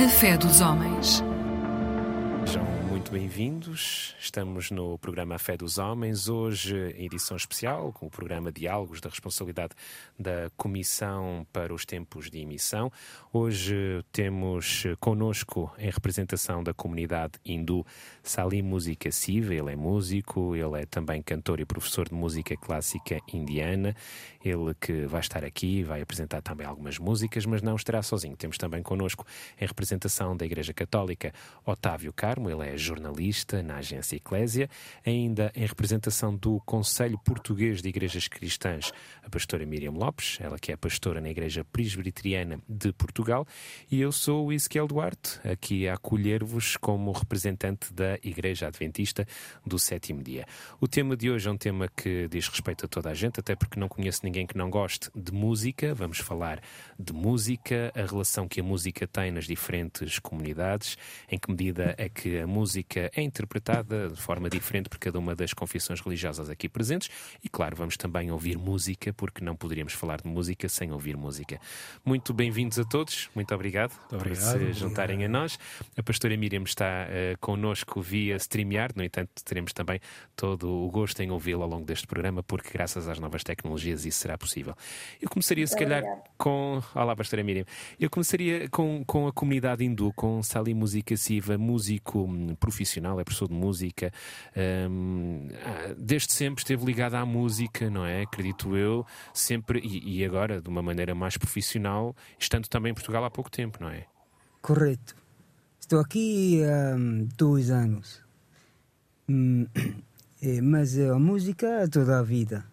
A fé dos homens. Muito bem-vindos. Estamos no programa A Fé dos Homens, hoje em edição especial, com o programa Diálogos da Responsabilidade da Comissão para os Tempos de Emissão. Hoje temos connosco, em representação da comunidade hindu, Salim Música Siva. Ele é músico, ele é também cantor e professor de música clássica indiana. Ele que vai estar aqui, vai apresentar também algumas músicas, mas não estará sozinho. Temos também connosco, em representação da Igreja Católica, Otávio Carmo. Ele é jornalista na agência Eclésia, ainda em representação do Conselho Português de Igrejas Cristãs, a pastora Miriam Lopes, ela que é pastora na Igreja Presbiteriana de Portugal, e eu sou o Ezequiel Duarte, aqui a acolher-vos como representante da Igreja Adventista do Sétimo Dia. O tema de hoje é um tema que diz respeito a toda a gente, até porque não conheço ninguém que não goste de música. Vamos falar de música, a relação que a música tem nas diferentes comunidades, em que medida é que a música é interpretada de forma diferente por cada uma das confissões religiosas aqui presentes. E claro, vamos também ouvir música, porque não poderíamos falar de música sem ouvir música. Muito bem-vindos a todos, muito obrigado, obrigado por se juntarem a nós. A pastora Miriam está uh, connosco via StreamYard, no entanto, teremos também todo o gosto em ouvi-la ao longo deste programa, porque graças às novas tecnologias isso será possível. Eu começaria, se calhar, com. Olá, pastora Miriam. Eu começaria com, com a comunidade hindu, com Sali Música Siva, músico hum, profissional, é professor de música. Um, desde sempre esteve ligado à música, não é? Acredito eu, sempre, e, e agora de uma maneira mais profissional, estando também em Portugal há pouco tempo, não é? Correto. Estou aqui há um, dois anos. Hum, mas a música toda a vida.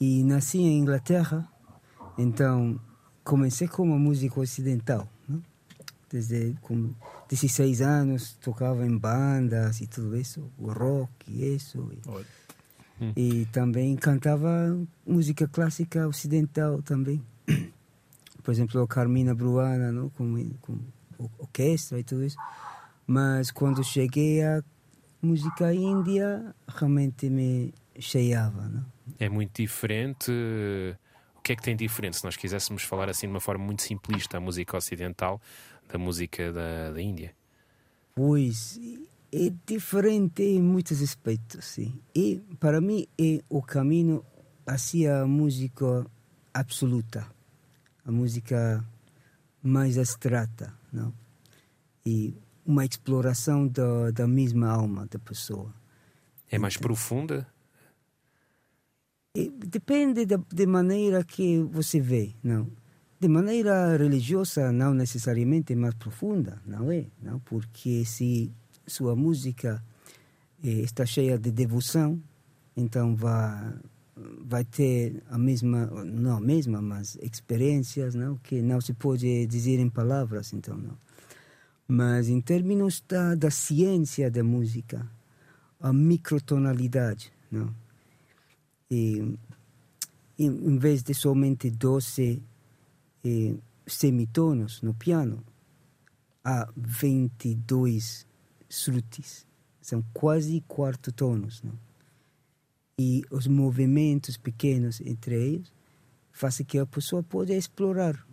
E nasci em Inglaterra, então comecei como músico ocidental. Desde com 16 anos tocava em bandas e tudo isso, o rock e isso. E, hum. e também cantava música clássica ocidental também. Por exemplo, a Carmina Bruana, não? Com, com orquestra e tudo isso. Mas quando cheguei à música índia, realmente me cheiava. Não? É muito diferente. O que é que tem diferente? Se nós quiséssemos falar assim de uma forma muito simplista, a música ocidental da música da, da Índia? Pois é diferente em muitos aspectos, sim. E para mim é o caminho hacia a música absoluta, a música mais abstrata, não? E uma exploração da, da mesma alma da pessoa. É mais então, profunda? depende da de maneira que você vê, não? De maneira religiosa, não necessariamente mais profunda, não é? Não? Porque se sua música eh, está cheia de devoção, então vai vai ter a mesma, não a mesma, mas experiências, não? Que não se pode dizer em palavras, então não. Mas em termos da, da ciência da música, a microtonalidade, não? E, em vez de somente 12 eh, semitonos no piano, há 22 shrutis, são quase quarto tonos. Não? E os movimentos pequenos entre eles fazem que a pessoa possa explorar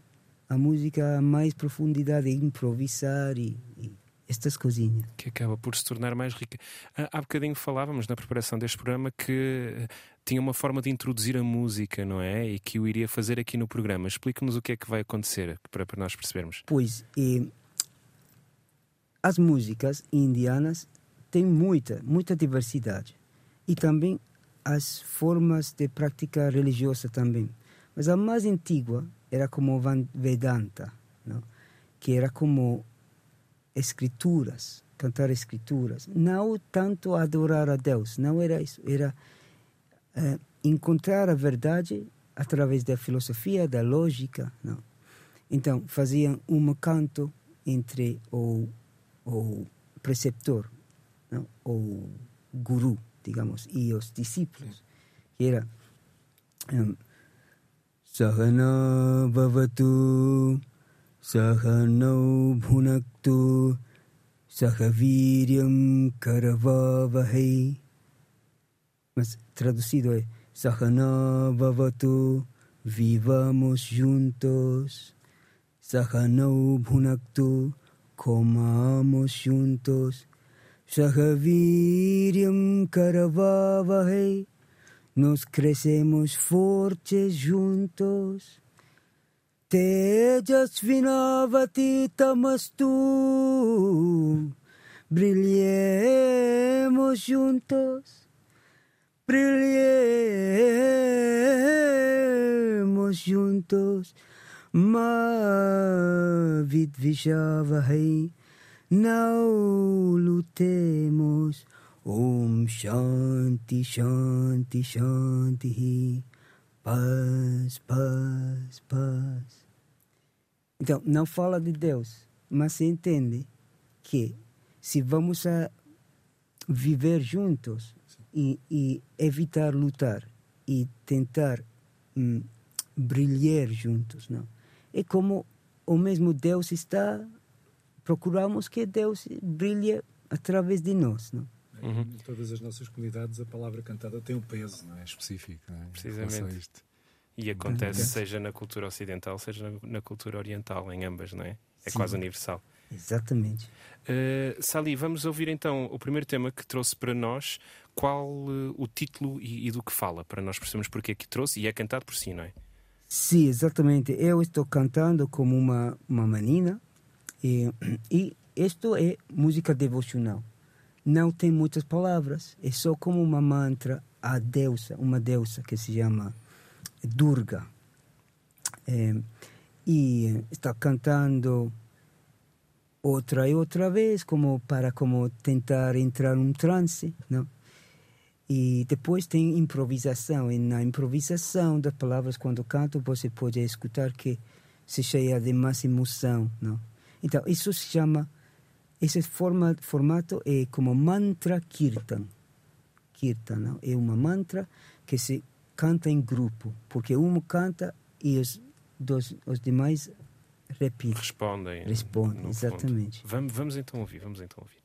a música a mais profundidade, improvisar e, e estas coisinhas. Que acaba por se tornar mais rica. Há bocadinho falávamos na preparação deste programa que tinha uma forma de introduzir a música, não é? E que o iria fazer aqui no programa. Explique-nos o que é que vai acontecer para, para nós percebermos. Pois, e, as músicas indianas têm muita, muita diversidade. E também as formas de prática religiosa também. Mas a mais antiga era como Vedanta, não? que era como escrituras, cantar escrituras. Não tanto adorar a Deus, não era isso. Era é, encontrar a verdade através da filosofia, da lógica. Não? Então, faziam um canto entre o, o preceptor, não? o guru, digamos, e os discípulos, que era um, Sahana Bhavatu Sahano Bhunaktu Sahaviryam Karavavahai mas traduzido é Sahana Vavatu, vivamos juntos. Sahanau Bhunaktu, comamos juntos. Sahaviryam Karavavahe, nos crescemos fortes juntos. Tejas Vinavati Tamastu, brilhemos juntos, brilhemos juntos. Mavid Vishavahai, não lutemos. Om Shanti Shanti Shanti. Paz, paz, paz. Então, não fala de Deus, mas se entende que se vamos a viver juntos e, e evitar lutar e tentar hum, brilhar juntos, não? É como o mesmo Deus está procuramos que Deus brilhe através de nós, não? Uhum. Em todas as nossas comunidades a palavra cantada tem um peso, não é? Específico, não é? Precisamente. E acontece seja na cultura ocidental, seja na, na cultura oriental, em ambas, não é? É Sim. quase universal. Exatamente. Uh, Sali, vamos ouvir então o primeiro tema que trouxe para nós. Qual uh, o título e, e, do que fala, para nós percebermos porque é que trouxe e é cantado por si, não é? Sim, exatamente. Eu estou cantando como uma, uma menina e, e isto é música devocional. Não tem muitas palavras, é só como uma mantra à deusa, uma deusa que se chama Durga. É, e está cantando outra e outra vez como para como tentar entrar num transe, não? E depois tem improvisação, e na improvisação das palavras, quando canto, você pode escutar que se cheia de mais emoção, não? Então, isso se chama, esse forma, formato é como mantra kirtan. Kirtan, não? É uma mantra que se canta em grupo, porque um canta e os, dos, os demais repetem. Respondem. Respondem, exatamente. Vamos, vamos então ouvir, vamos então ouvir.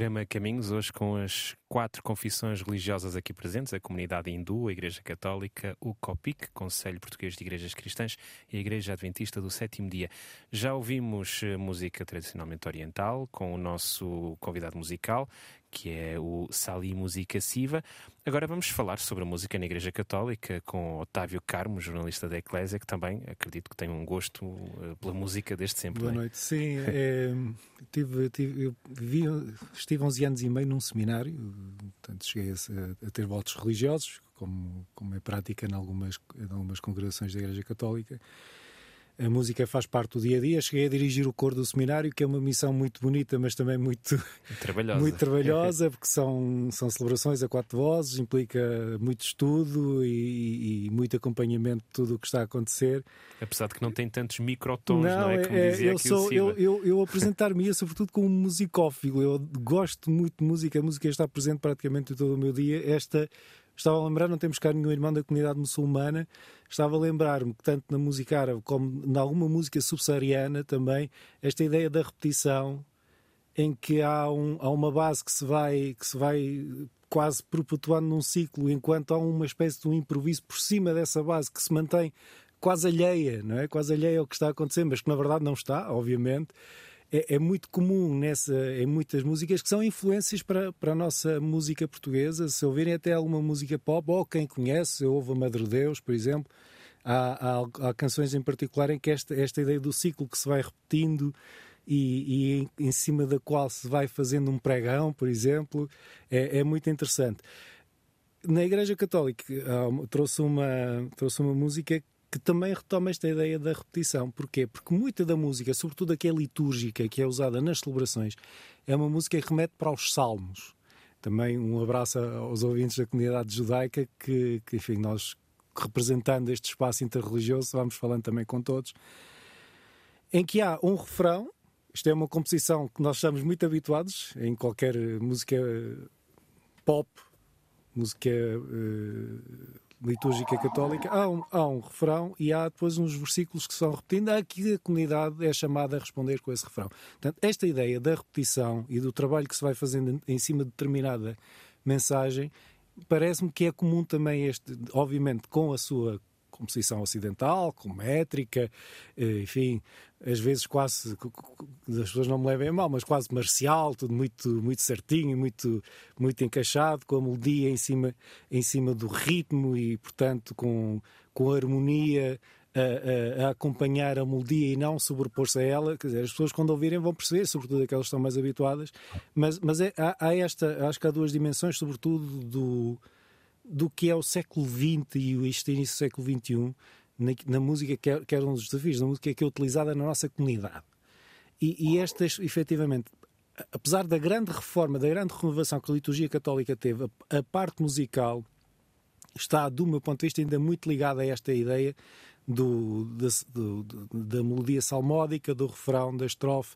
Programa Caminhos, hoje com as quatro confissões religiosas aqui presentes: a comunidade hindu, a Igreja Católica, o COPIC, Conselho Português de Igrejas Cristãs, e a Igreja Adventista do Sétimo Dia. Já ouvimos eh, música tradicionalmente oriental com o nosso convidado musical, que é o Sali Música Siva. Agora vamos falar sobre a música na Igreja Católica com Otávio Carmo, jornalista da Eclésia, que também acredito que tem um gosto eh, pela música desde sempre. Boa é? noite. Sim, é, tive, tive, eu vi, estive 11 anos e meio num seminário, portanto cheguei a, a ter votos religiosos, como, como é prática em algumas, em algumas congregações da Igreja Católica a música faz parte do dia a dia. Cheguei a dirigir o coro do seminário, que é uma missão muito bonita, mas também muito trabalhosa, muito trabalhosa porque são, são celebrações a quatro vozes, implica muito estudo e, e muito acompanhamento de tudo o que está a acontecer. Apesar de que não tem tantos microtons, não, não é? Como é, dizia eu, sou, eu, eu, eu apresentar-me sobretudo como musicófilo. Eu gosto muito de música, a música está presente praticamente todo o meu dia. Esta Estava a lembrar, não temos cá nenhum irmão da comunidade muçulmana, estava a lembrar-me que tanto na música árabe como em alguma música subsaariana também, esta ideia da repetição, em que há, um, há uma base que se vai, que se vai quase perpetuando num ciclo, enquanto há uma espécie de um improviso por cima dessa base que se mantém quase alheia, não é? Quase alheia ao que está a acontecer, mas que na verdade não está, obviamente é, é, muito comum nessa, em muitas músicas que são influências para, para a nossa música portuguesa. Se ouvirem até alguma música pop, ou quem conhece, ouve a Madre Deus, por exemplo, há, há, há, canções em particular em que esta, esta ideia do ciclo que se vai repetindo e, e em, cima da qual se vai fazendo um pregão, por exemplo, é, é muito interessante. Na Igreja Católica trouxe, uma, trouxe uma música que também retoma esta ideia da repetição. Porquê? Porque muita da música, sobretudo a que é litúrgica, que é usada nas celebrações, é uma música que remete para os salmos. Também um abraço aos ouvintes da comunidade judaica, que, que enfim, nós representando este espaço interreligioso, vamos falando também com todos, em que há um refrão, isto é uma composição que nós estamos muito habituados em qualquer música pop, música uh, litúrgica católica, há um, há um refrão e há depois uns versículos que são repetindo. Aqui a comunidade é chamada a responder com esse refrão. Portanto, esta ideia da repetição e do trabalho que se vai fazendo em cima de determinada mensagem parece-me que é comum também este, obviamente com a sua composição ocidental, com métrica, eh, enfim, às vezes quase, as pessoas não me levem a mal, mas quase marcial, tudo muito, muito certinho, muito, muito encaixado, com a melodia em cima, em cima do ritmo e, portanto, com, com a harmonia a, a, a, acompanhar a melodia e não sobrepor-se a ela. Quer dizer, as pessoas quando ouvirem vão perceber, sobretudo aquelas que estão mais habituadas. Mas, mas é, há, há, esta, acho que há duas dimensões, sobretudo do, do que é o século XX e este início do século XXI na, na música, que, é, que era um dos desafios, na música que é utilizada na nossa comunidade. E, e estas, efetivamente, apesar da grande reforma, da grande renovação que a liturgia católica teve, a, a parte musical está, do meu ponto de vista, ainda muito ligada a esta ideia do, do, da melodia salmódica, do refrão, da estrofe.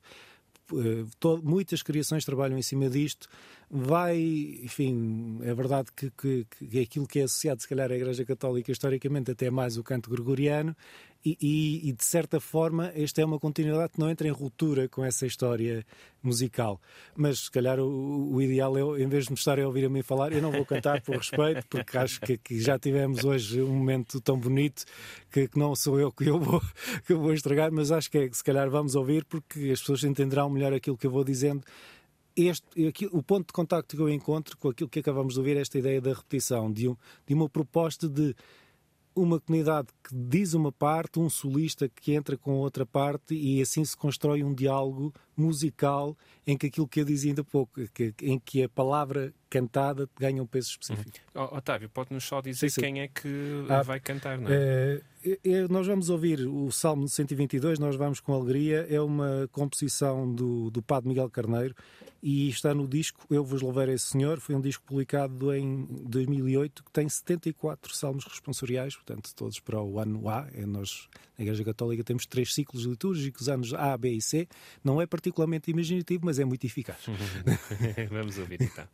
Eh, muitas criações trabalham em cima disto. Vai, enfim, é verdade que, que, que aquilo que é associado, se calhar, à Igreja Católica, historicamente, até mais o canto gregoriano, e, e, de certa forma, esta é uma continuidade que não entra em ruptura com essa história musical. Mas, se calhar, o, o ideal é, em vez de me estarem a ouvir a mim falar, eu não vou cantar por respeito, porque acho que, que já tivemos hoje um momento tão bonito que, que, não sou eu que eu vou, que eu vou estragar, mas acho que, é, se calhar vamos ouvir, porque as pessoas entenderão melhor aquilo que eu vou dizendo este, aqui, o ponto de contacto que eu encontro com aquilo que acabamos de ouvir é esta ideia da repetição, de, um, de uma proposta de uma comunidade que diz uma parte, um solista que entra com outra parte e assim se constrói um diálogo musical em que aquilo que eu dizia ainda pouco, que, em que a palavra cantada ganha um peso específico. Uhum. Otávio, pode-nos só dizer sim, sim. quem é que ah, vai cantar, não é? é? é? Nós vamos ouvir o Salmo 122, Nós Vamos com Alegria, é uma composição do, do Padre Miguel Carneiro e está no disco Eu Vos Louvarei Senhor, foi um disco publicado em 2008 que tem 74 salmos responsoriais, portanto todos para o ano A, é nós na Igreja Católica temos três ciclos litúrgicos, anos A, B e C, não é particularmente imaginativo, mas é muito eficaz. Vamos ouvir então.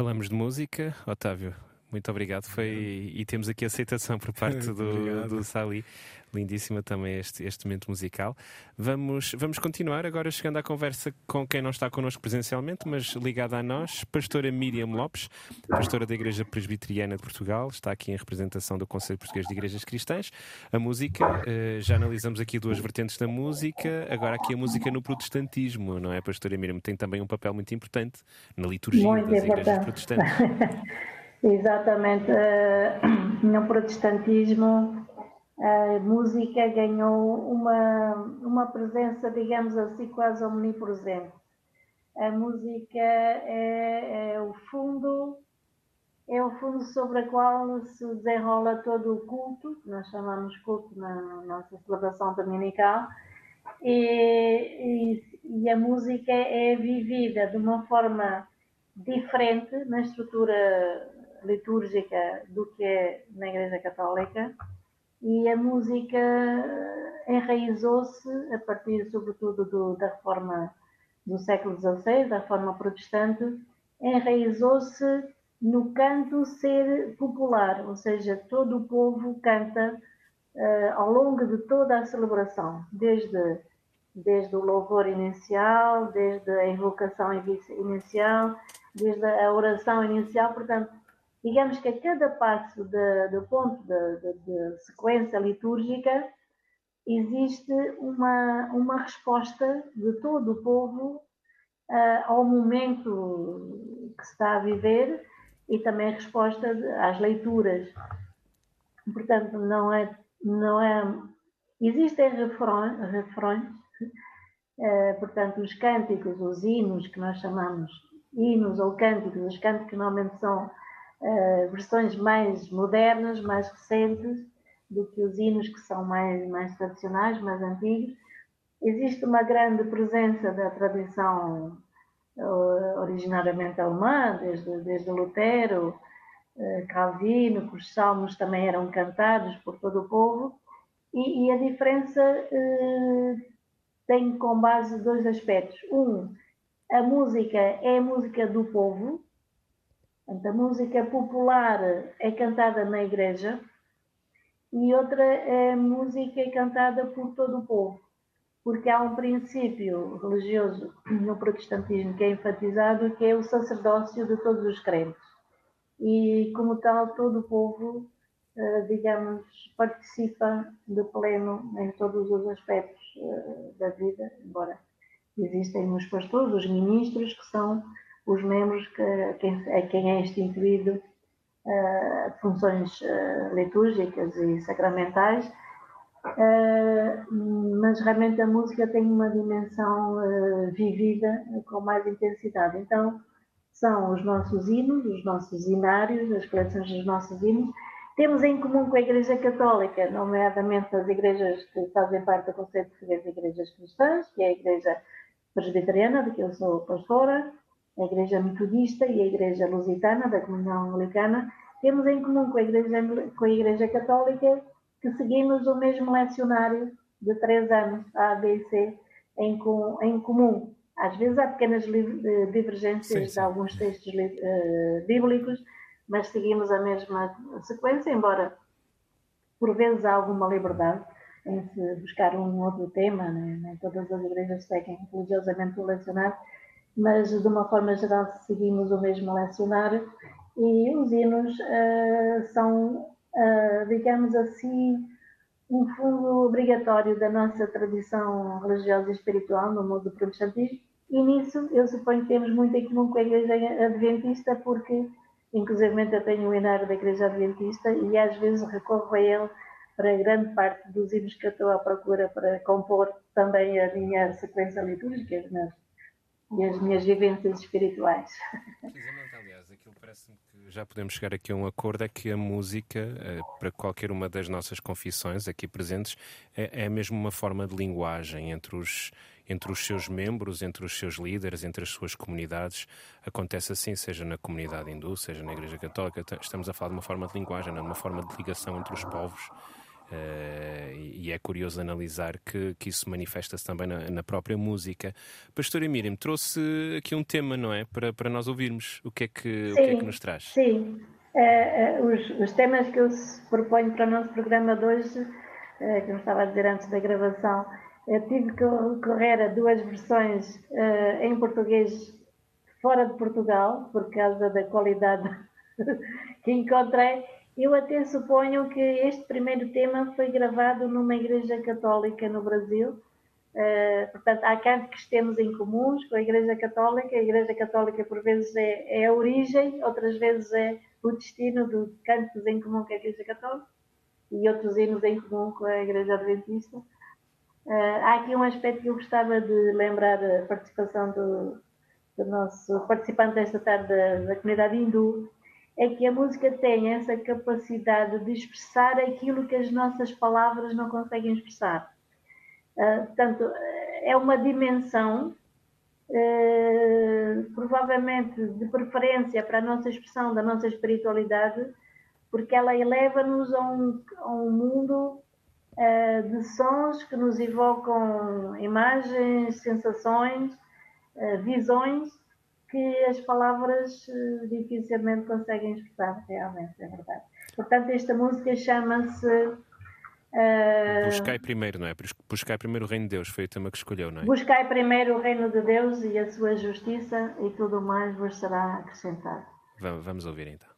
Falamos de música, Otávio. Muito obrigado. Foi, e temos aqui aceitação por parte do, do Sali. Lindíssima também este, este momento musical. Vamos, vamos continuar agora chegando à conversa com quem não está connosco presencialmente, mas ligada a nós, pastora Miriam Lopes, pastora da Igreja Presbiteriana de Portugal, está aqui em representação do Conselho Português de Igrejas Cristãs. A música, eh, já analisamos aqui duas vertentes da música, agora aqui a música no protestantismo, não é, pastora Miriam? Tem também um papel muito importante na liturgia muito das importante. igrejas protestantes. Exatamente. Uh, no protestantismo, a música ganhou uma, uma presença, digamos assim, quase omnipresente. A música é, é, o fundo, é o fundo sobre o qual se desenrola todo o culto, que nós chamamos culto na nossa celebração dominical, e, e, e a música é vivida de uma forma diferente na estrutura litúrgica do que é na Igreja Católica e a música enraizou-se a partir, sobretudo, do, da reforma do século XVI, da reforma protestante, enraizou-se no canto ser popular, ou seja, todo o povo canta uh, ao longo de toda a celebração, desde, desde o louvor inicial, desde a invocação inicial, desde a oração inicial, portanto, digamos que a cada passo do ponto de, sequência litúrgica existe uma, uma resposta de todo o povo uh, ao momento que se está a viver e também resposta de, às leituras. Portanto, não é. Não é existem refrões, refrões uh, portanto, os cânticos, os hinos que nós chamamos hinos ou cânticos, os cânticos normalmente são uh, versões mais modernas, mais recentes, do que os hinos que são mais, mais tradicionais, mais antigos. Existe uma grande presença da tradição uh, originariamente alemã, desde, desde Lutero, uh, Calvino, que os salmos também eram cantados por todo o povo, e, e a diferença uh, tem com base dois aspectos. Um, a música é a música do povo, Portanto, a música popular é cantada na igreja e outra é música cantada por todo o povo, porque há um princípio religioso no protestantismo que é enfatizado, que é o sacerdócio de todos os crentes. E, como tal, todo o povo, eh, digamos, participa de pleno em todos os aspectos eh, da vida, embora existem os pastores, os ministros, que são os membros que, a, quem, a quem é instituído uh, funções uh, litúrgicas e sacramentais, uh, mas realmente a música tem uma dimensão vivida com mais intensidade. Então, são os nossos hinos, os nossos hinários, as coleções dos nossos hinos. Temos em comum com a Igreja Católica, nomeadamente as igrejas que fazem parte do Conselho de Igrejas Cristãs, que é a Igreja Presbiteriana, de que eu sou pastora, a Igreja Metodista e a Igreja Lusitana, da Comunhão Anglicana, temos em comum com a Igreja, com a Igreja Católica que seguimos o mesmo lecionário de três anos, a ABC, em, em comum. Às vezes há pequenas eh, divergências sim, sim. de alguns textos uh, bíblicos, mas seguimos a mesma sequência, embora por vezes há alguma liberdade em se buscar um outro tema, né? nem todas as igrejas seguem religiosamente o lecionário, mas de uma forma geral seguimos o mesmo lecionário. E os hinos uh, são, uh, digamos assim, um fundo obrigatório da nossa tradição religiosa e espiritual no mundo do protestantismo. E nisso eu suponho que temos muito em comum com a Igreja Adventista porque inclusive eu tenho o hinário da Igreja Adventista e às vezes recorro a ele para grande parte dos hinos que eu estou à procura para compor também a minha sequência litúrgica, mas e as minhas vivências espirituais. Precisamente, aliás, aquilo parece-me que já podemos chegar aqui a um acordo é que a música, eh, para qualquer uma das nossas confissões aqui presentes, é, é mesmo uma forma de linguagem entre os, entre os seus membros, entre os seus líderes, entre as suas comunidades. Acontece assim, seja na comunidade hindu, seja na Igreja Católica. Estamos a falar de uma forma de linguagem, não de uma forma de ligação entre os povos. Uh, e é curioso analisar que, que isso manifesta-se também na, na, própria música. Pastora Miriam, trouxe aqui um tema, não é? Para, para nós ouvirmos. O que é que, sim, o que, é que nos traz? Sim, uh, uh, os, os, temas que eu proponho para o nosso programa de hoje, que eu estava a dizer antes da gravação, eu tive que recorrer a duas versões em português fora de Portugal, por causa da qualidade que encontrei eu até suponho que este primeiro tema foi gravado numa igreja católica no Brasil. Uh, portanto, há cantos que temos em comuns com a Igreja Católica. A Igreja Católica, por vezes, é, é a origem, outras vezes é o destino dos cantos em comum com a Igreja Católica e outros hinos em comum com a Igreja Adventista. Uh, há aqui um aspecto que eu gostava de lembrar a participação do, do nosso participante desta tarde da, da comunidade hindu, é que a música tem essa capacidade de expressar aquilo que as nossas palavras não conseguem expressar. Uh, portanto, é uma dimensão, uh, provavelmente de preferência para a nossa expressão da nossa espiritualidade, porque ela eleva-nos a, um, a um, mundo uh, de sons que nos evocam imagens, sensações, visões que as palavras eh, dificilmente conseguem expressar, realmente, é verdade. Portanto, esta música chama-se. Uh... Buscai primeiro, não é? Buscai primeiro o reino de Deus, foi o tema que escolheu, não é? Buscai primeiro o reino de Deus e a sua justiça, e tudo mais vos será acrescentado. Vamos ouvir então.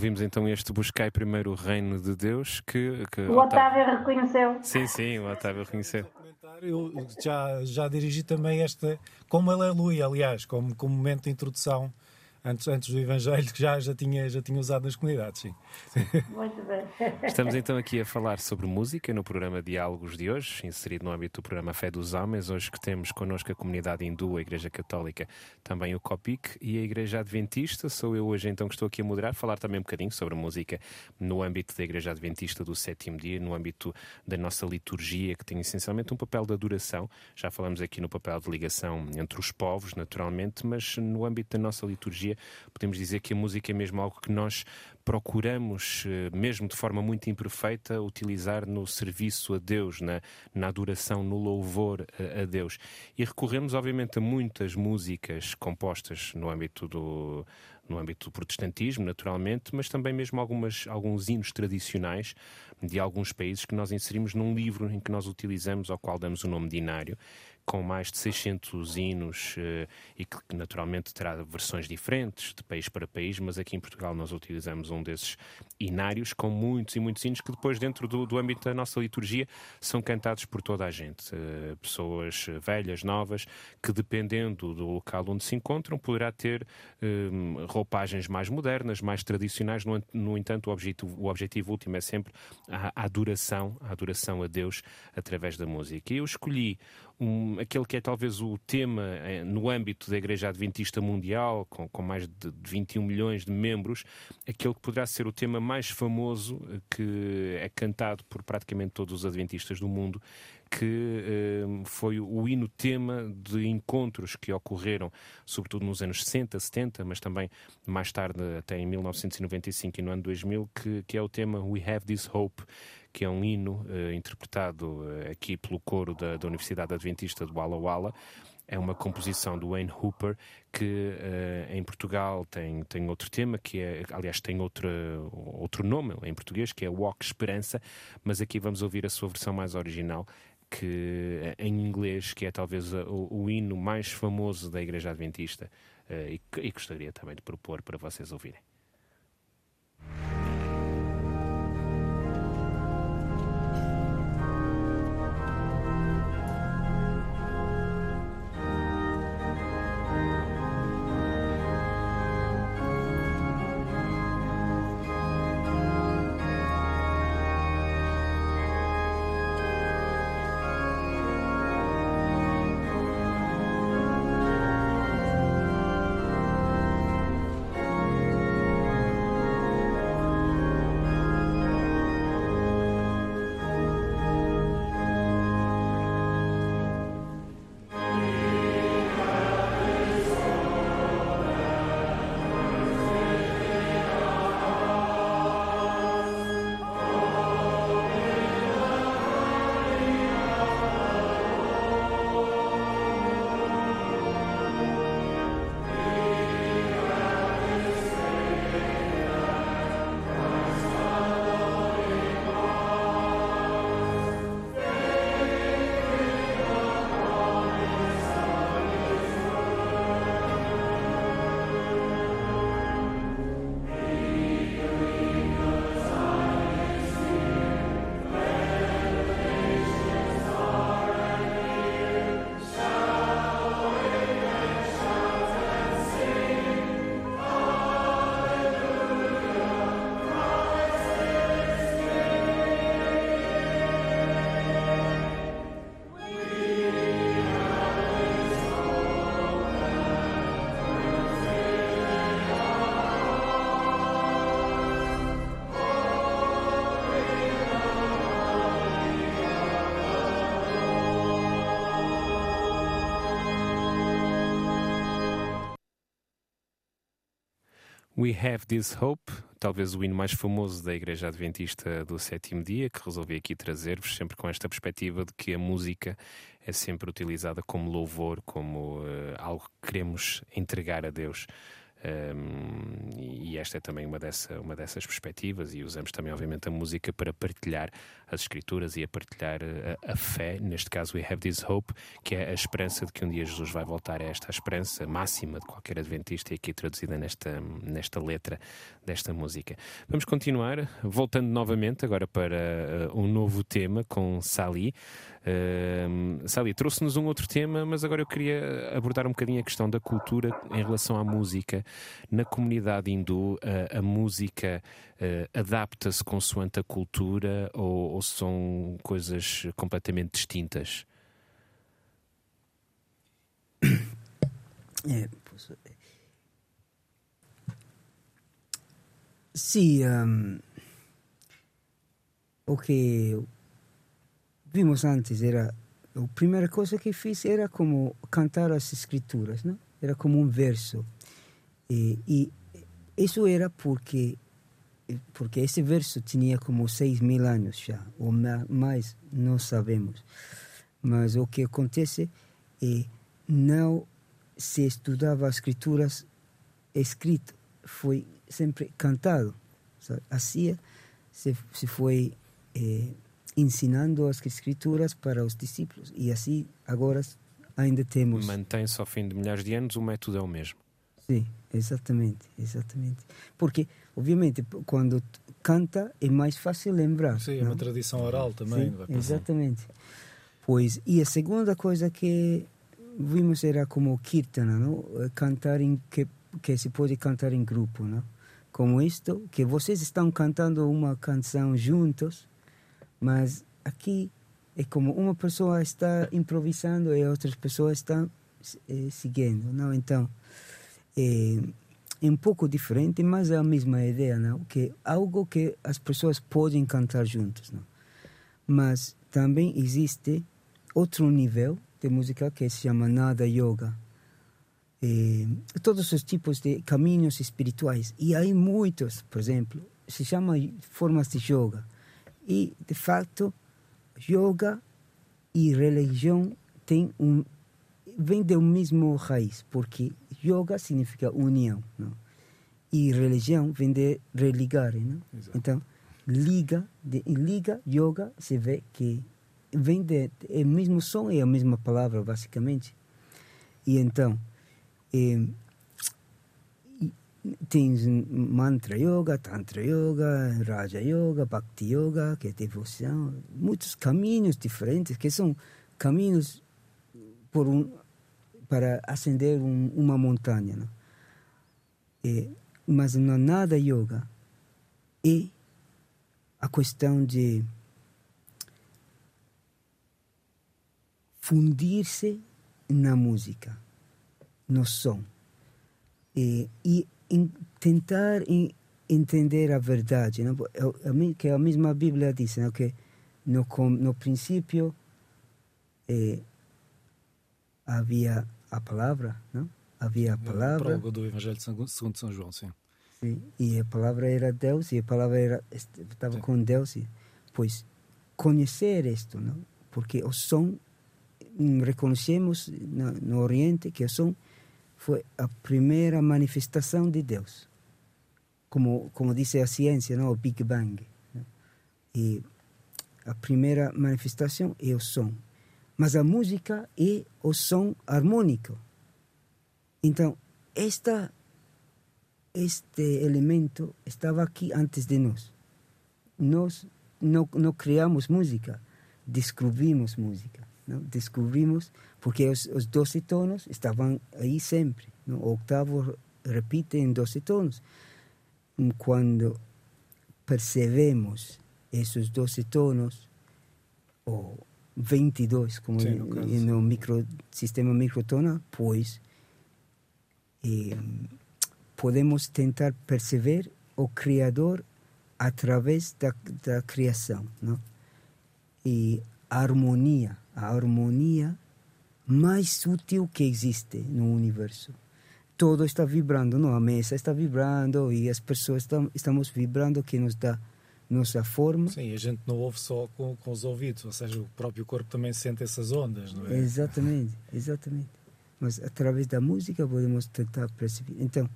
Ouvimos então este Buscai Primeiro o Reino de Deus que. que o Otávio reconheceu. Sim, sim, o Otávio reconheceu. Eu já, já dirigi também esta, como Aleluia, aliás, como, como momento de introdução antes, antes do Evangelho, que já, já, tinha, já tinha usado nas comunidades, sim. Muito bem. Estamos então aqui a falar sobre música no programa Diálogos de hoje, inserido no âmbito do programa Fé dos Homens. Hoje que temos connosco a comunidade hindu, a Igreja Católica, também o COPIC e a Igreja Adventista. Sou eu hoje então que estou aqui a moderar, falar também um bocadinho sobre música no âmbito da Igreja Adventista do sétimo dia, no âmbito da nossa liturgia, que tem essencialmente um papel de adoração. Já falamos aqui no papel de ligação entre os povos, naturalmente, mas no âmbito da nossa liturgia podemos dizer que a música é mesmo algo que nós procuramos, eh, mesmo de forma muito imperfeita, utilizar no serviço a Deus, na, na adoração, no louvor a, a, Deus. E recorremos, obviamente, a muitas músicas compostas no âmbito do, no âmbito do protestantismo, naturalmente, mas também mesmo algumas, alguns hinos tradicionais de alguns países que nós inserimos num livro em que nós utilizamos, ao qual damos o nome de Inário, com mais de 600 hinos uh, e que naturalmente terá versões diferentes de país para país, mas aqui em Portugal nós utilizamos um desses inários com muitos e muitos hinos que depois dentro do, do âmbito da nossa liturgia são cantados por toda a gente, uh, pessoas velhas, novas, que dependendo do local onde se encontram poderá ter uh, roupagens mais modernas, mais tradicionais, no, no entanto o objetivo, o objetivo último é sempre a, a adoração, a adoração a Deus através da música. E eu escolhi um, aquele que é talvez o tema eh, no âmbito da Igreja Adventista Mundial, com, com mais de 21 milhões de membros, aquele que poderá ser o tema mais famoso eh, que é cantado por praticamente todos os Adventistas do mundo, que eh, foi o hino tema de encontros que ocorreram, sobretudo nos anos 60, 70, mas também mais tarde, até em 1995 e no ano 2000, que, que é o tema We Have This Hope, que é um hino uh, interpretado uh, aqui pelo coro da, da Universidade Adventista de Walla Walla. É uma composição do Wayne Hooper que uh, em Portugal tem, tem outro tema, que é, aliás, tem outro, outro nome em português, que é Walk Esperança, mas aqui vamos ouvir a sua versão mais original, que em inglês, que é talvez o, o hino mais famoso da Igreja Adventista, e, e gostaria também de propor para vocês ouvirem. We Have This Hope, talvez o hino mais famoso da Igreja Adventista do Sétimo Dia, que resolvi aqui trazer-vos, sempre com esta perspectiva de que a música é sempre utilizada como louvor, como uh, algo que queremos entregar a Deus. Um, e esta é também uma, dessa, uma dessas perspectivas, e usamos também, obviamente, a música para partilhar as escrituras e a partilhar a, a, fé. Neste caso, We Have This Hope, que é a esperança de que um dia Jesus vai voltar a esta esperança máxima de qualquer adventista, e aqui traduzida nesta, nesta letra desta música. Vamos continuar, voltando novamente agora para uh, um novo tema com Sali. Uh, Sally, trouxe-nos um outro tema, mas agora eu queria abordar um bocadinho a questão da cultura em relação à música. Na comunidade hindu, a, a música adapta-se consoante a cultura ou, ou são coisas completamente distintas? É, posso... Sim, um, o que vimos antes era a primeira coisa que fiz era como cantar as escrituras, não? Era como um verso. E, e isso era porque porque esse verso tinha como seis mil anos já, ou mais, não sabemos. Mas o que acontece é não se estudava as escrituras escrito, foi sempre cantado. Assim se, se foi eh, ensinando as escrituras para os discípulos. E assim, agora, ainda temos. Mantém-se ao fim de milhares de anos, o método é o mesmo. Sim, exatamente, exatamente. Porque, obviamente, quando canta é mais fácil lembrar. Sim, é uma tradição oral também. Sim, exatamente. Pois, e a segunda coisa que vimos era como kirtana, não? cantar em que, que se pode cantar em grupo, não? como isto, que vocês estão cantando uma canção juntos, mas aqui é como uma pessoa está improvisando e outras pessoas estão eh, seguindo, não? Então é, é, um pouco diferente, mas é a mesma ideia, não? Que algo que as pessoas podem cantar juntos, não? Mas também existe outro nível de música que se chama Nada Yoga. E, todos os tipos de caminhos espirituais. E há muitos, por exemplo, se chama formas de yoga. E, de fato, yoga e religião têm um vem do mesmo raiz, porque yoga significa união, não? E religião vem de religar, não? Então, liga, de, liga, yoga, se vê que vem de é o mesmo som é a mesma palavra basicamente e então é, tens mantra yoga tantra yoga raja yoga bhakti yoga que é devoção muitos caminhos diferentes que são caminhos por um para ascender um, uma montanha não? É, mas não nada yoga é a questão de fundir-se na música, no som. E, e in, tentar in, entender a verdade. Não? É que a mesma Bíblia diz não? que no, no princípio eh, havia a palavra, não? Havia a palavra. O do Evangelho segundo São João, sim. sim. E a palavra era Deus e a palavra era, estava sim. com Deus. E, pois conhecer isto, não? Porque o som reconhecemos no, no Oriente que o som foi a primeira manifestação de Deus. Como, como diz a ciência, não? o Big Bang. Né? E a primeira manifestação é o som. Mas a música é o som harmônico. Então, esta, este elemento estava aqui antes de nós. Nós não, não criamos música, descobrimos música. Não? Descobrimos, porque os, os 12 tonos estavam aí sempre. Não? O octavo repite em 12 tonos. Quando percebemos esses 12 tonos, ou 22, como Sim, no, no micro, sistema microtonal, pois eh, podemos tentar perceber o Criador através da, da criação. Não? E a harmonia a harmonia mais sutil que existe no universo. Todo está vibrando, não? a mesa está vibrando e as pessoas estão, estamos vibrando que nos dá nossa forma. Sim, a gente não ouve só com, com os ouvidos, ou seja, o próprio corpo também sente essas ondas, não é? Exatamente, exatamente. Mas através da música podemos tentar perceber. Então,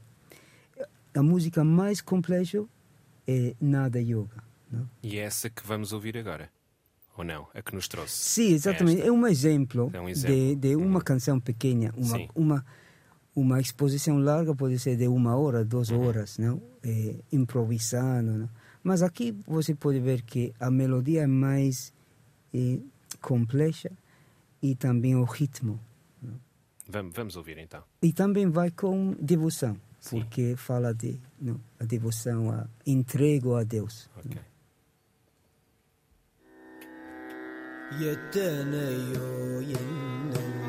a música mais complexa é nada yoga. Não? E é essa que vamos ouvir agora ou não? A que nos trouxe? Sim, exatamente. É, é um exemplo, é um exemplo. De, de uma hum. canção pequena, uma, uma, uma exposição larga pode ser de uma hora, duas uhum. horas, não? É, improvisando. Não? Mas aqui você pode ver que a melodia é mais eh, complexa e também o ritmo. Né? Vamos, vamos ouvir então. E também vai com devoção, Sim. porque fala de não, a devoção, a entrega a Deus. Né? Okay. Não? ينو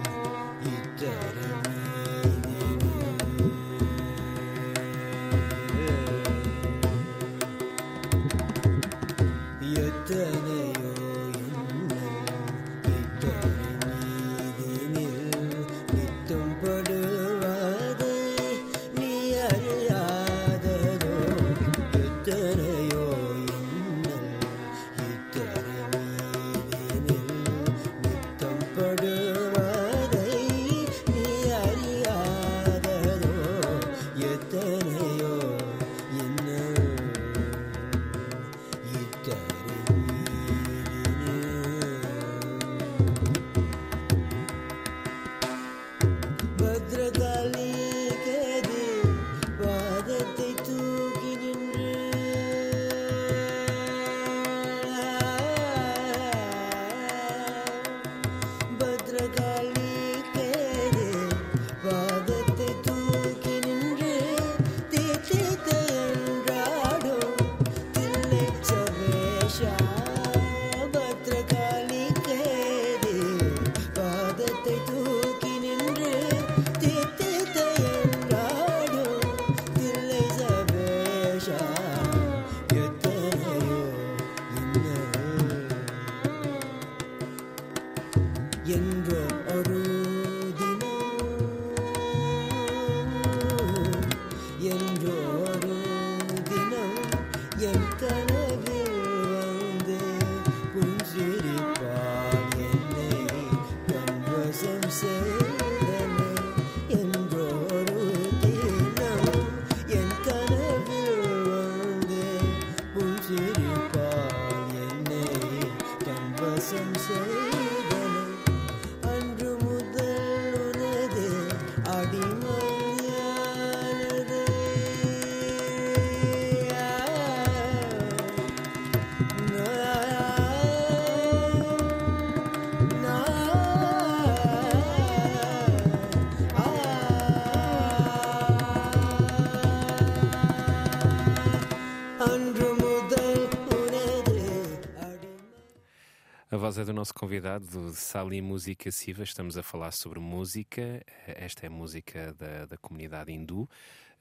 A voz é do nosso convidado, do Sali Música Siva. Estamos a falar sobre música. Esta é música da, da comunidade hindu.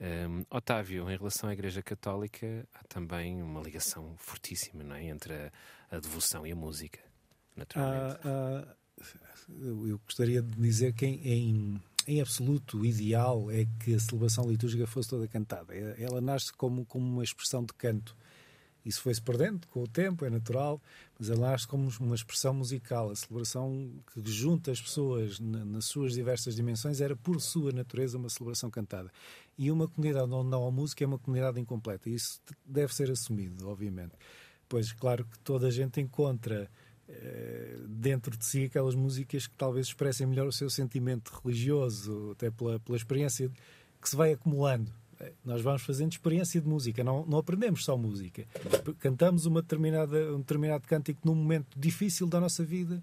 Um, Otávio, em relação à Igreja Católica, há também uma ligação fortíssima não é? entre a, a devoção e a música, naturalmente. Ah, ah, eu gostaria de dizer que em, em, em, absoluto o ideal é que a celebração litúrgica fosse toda cantada. Ela nasce como, como uma expressão de canto. Isso foi-se perdendo com o tempo, é natural, mas ela nasce como uma expressão musical. A celebração que junta as pessoas na, nas suas diversas dimensões era, por sua natureza, uma celebração cantada. E uma comunidade onde não há música é uma comunidade incompleta. Isso deve ser assumido, obviamente. Pois, claro que toda a gente encontra eh, dentro de si aquelas músicas que talvez expressem melhor o seu sentimento religioso, até pela, pela experiência que se vai acumulando nós vamos fazendo experiência de música, não, não aprendemos só música. Cantamos uma determinada, um determinado cântico num momento difícil da nossa vida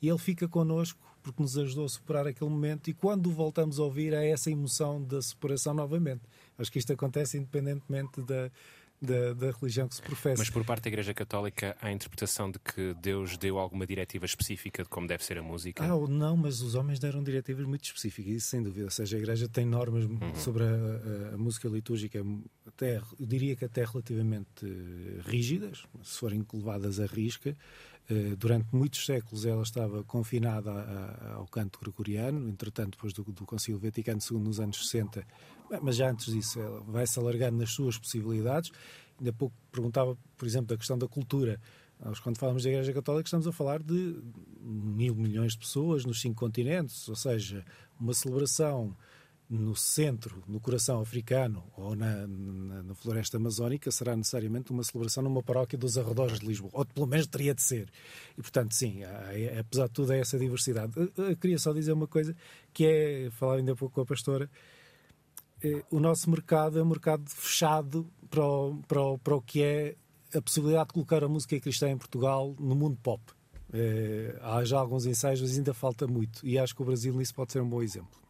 e ele fica connosco porque nos ajudou a superar aquele momento e quando voltamos a ouvir há essa emoção da superação novamente. Acho que isto acontece independentemente da, da, da, religião que se professa. Mas por parte da Igreja Católica há a interpretação de que Deus deu alguma diretiva específica de como deve ser a música? Ah, não, mas os homens deram diretivas muito específicas, isso sem dúvida. Ou seja, a Igreja tem normas uhum. sobre a, a, a, música litúrgica, até, eu diria que até relativamente rígidas, se forem levadas à risca. Eh, durante muitos séculos ela estava confinada ao canto gregoriano, entretanto, depois do, do Concílio Vaticano II, nos anos 60, mas já antes disso, ela vai-se alargando nas suas possibilidades. Ainda pouco perguntava, por exemplo, da questão da cultura. Nós, quando falamos da Igreja Católica, estamos a falar de mil milhões de pessoas nos cinco continentes, ou seja, uma celebração no centro, no coração africano ou na, na, na, floresta amazónica, será necessariamente uma celebração numa paróquia dos arredores de Lisboa, ou pelo menos teria de ser. E, portanto, sim, há, apesar de tudo, é essa diversidade. Eu, eu queria só dizer uma coisa, que é, falar ainda pouco com a pastora, eh, o nosso mercado é um mercado fechado para o, para, o, para o que é a possibilidade de colocar a música cristã em Portugal no mundo pop. É, há já alguns ensaios, mas ainda falta muito. E acho que o Brasil nisso pode ser um bom exemplo.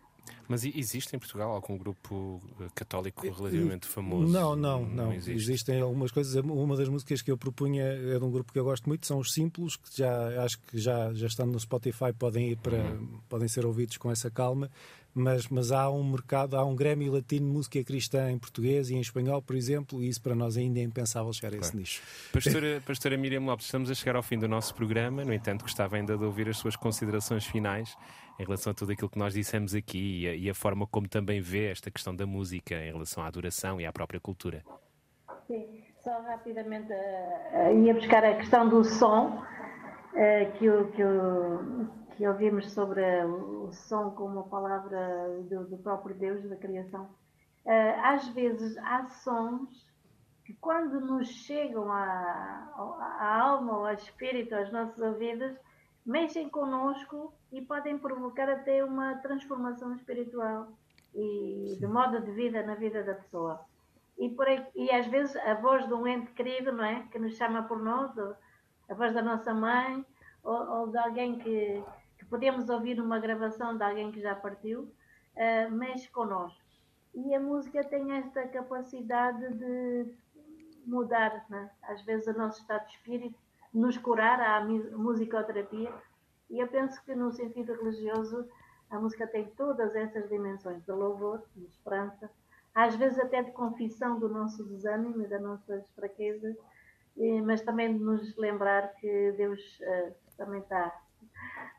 Mas existe em Portugal algum grupo eh, católico relativamente famoso? Não, não, não. não existe. Existem algumas coisas. Uma das músicas que eu propunha é de um grupo que eu gosto muito, são os Simples, que já acho que já, já estão no Spotify, podem ir para, uhum. podem ser ouvidos com essa calma mas, mas há um mercado, há um Grêmio Latino de música cristã em português e em espanhol, por exemplo, e isso para nós ainda é impensável chegar a esse nicho. Pastora, Pastora Miriam Lopes, estamos a chegar ao fim do nosso programa, no entanto, gostava ainda de ouvir as suas considerações finais em relação a tudo aquilo que nós dissemos aqui e a, e a forma como também vê esta questão da música em relação à adoração e à própria cultura. Sim, só rapidamente uh, ia buscar a questão do som uh, que, que, que ouvimos sobre o som como palavra do, do próprio Deus, da criação, uh, às vezes há sons que quando nos chegam à, à alma ou ao espírito, aos nossos ouvidos, mexem conosco e podem provocar até uma transformação espiritual e de modo de vida na vida da pessoa. E, por aí, e às vezes a voz de um ente querido, não é? Que nos chama por nós, a voz da nossa mãe, ou, ou de alguém que, podemos ouvir uma gravação de alguém que já partiu, uh, mexe connosco. E a música tem esta capacidade de mudar, né? às vezes, o nosso estado de espírito, nos curar, a musicoterapia. E eu penso que, no sentido religioso, a música tem todas essas dimensões de louvor, de esperança, às vezes até de confissão do nosso desânimo e das nossas fraquezas, mas também de nos lembrar que Deus uh, também está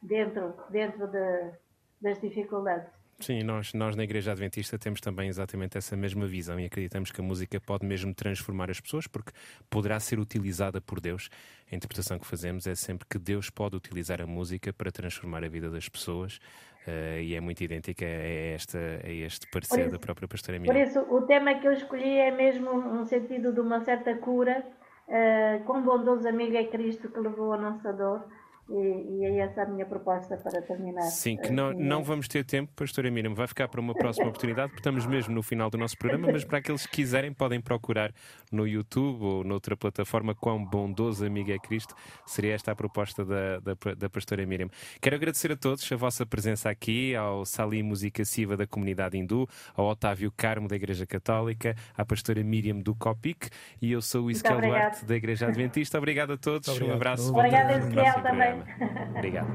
dentro, dentro de, das dificuldades. Sim, nós, nós na Igreja Adventista temos também exatamente essa mesma visão e acreditamos que a música pode mesmo transformar as pessoas porque poderá ser utilizada por Deus. A interpretação que fazemos é sempre que Deus pode utilizar a música para transformar a vida das pessoas uh, e é muito idêntica a, esta, a este parecer isso, da própria pastora Miriam. Por isso, o tema que eu escolhi é mesmo um sentido de uma certa cura. Uh, quão bondoso amigo é Cristo que levou a nossa dor E, e é essa a minha proposta para terminar. Sim, que não, não vamos ter tempo, Pastora Miriam, vai ficar para uma próxima oportunidade, porque estamos mesmo no final do nosso programa, mas para aqueles que quiserem podem procurar no YouTube ou noutra plataforma quão bondoso amigo é Cristo. Seria esta a proposta da, da, da Pastora Miriam. Quero agradecer a todos a vossa presença aqui, ao Salim Música Siva da comunidade hindu, ao Otávio Carmo da Igreja Católica, à Pastora Miriam do Copic e eu sou o Isquel Duarte da Igreja Adventista. Obrigado a todos, Obrigado. um abraço. Obrigada, Ezequiel, também. Obrigado.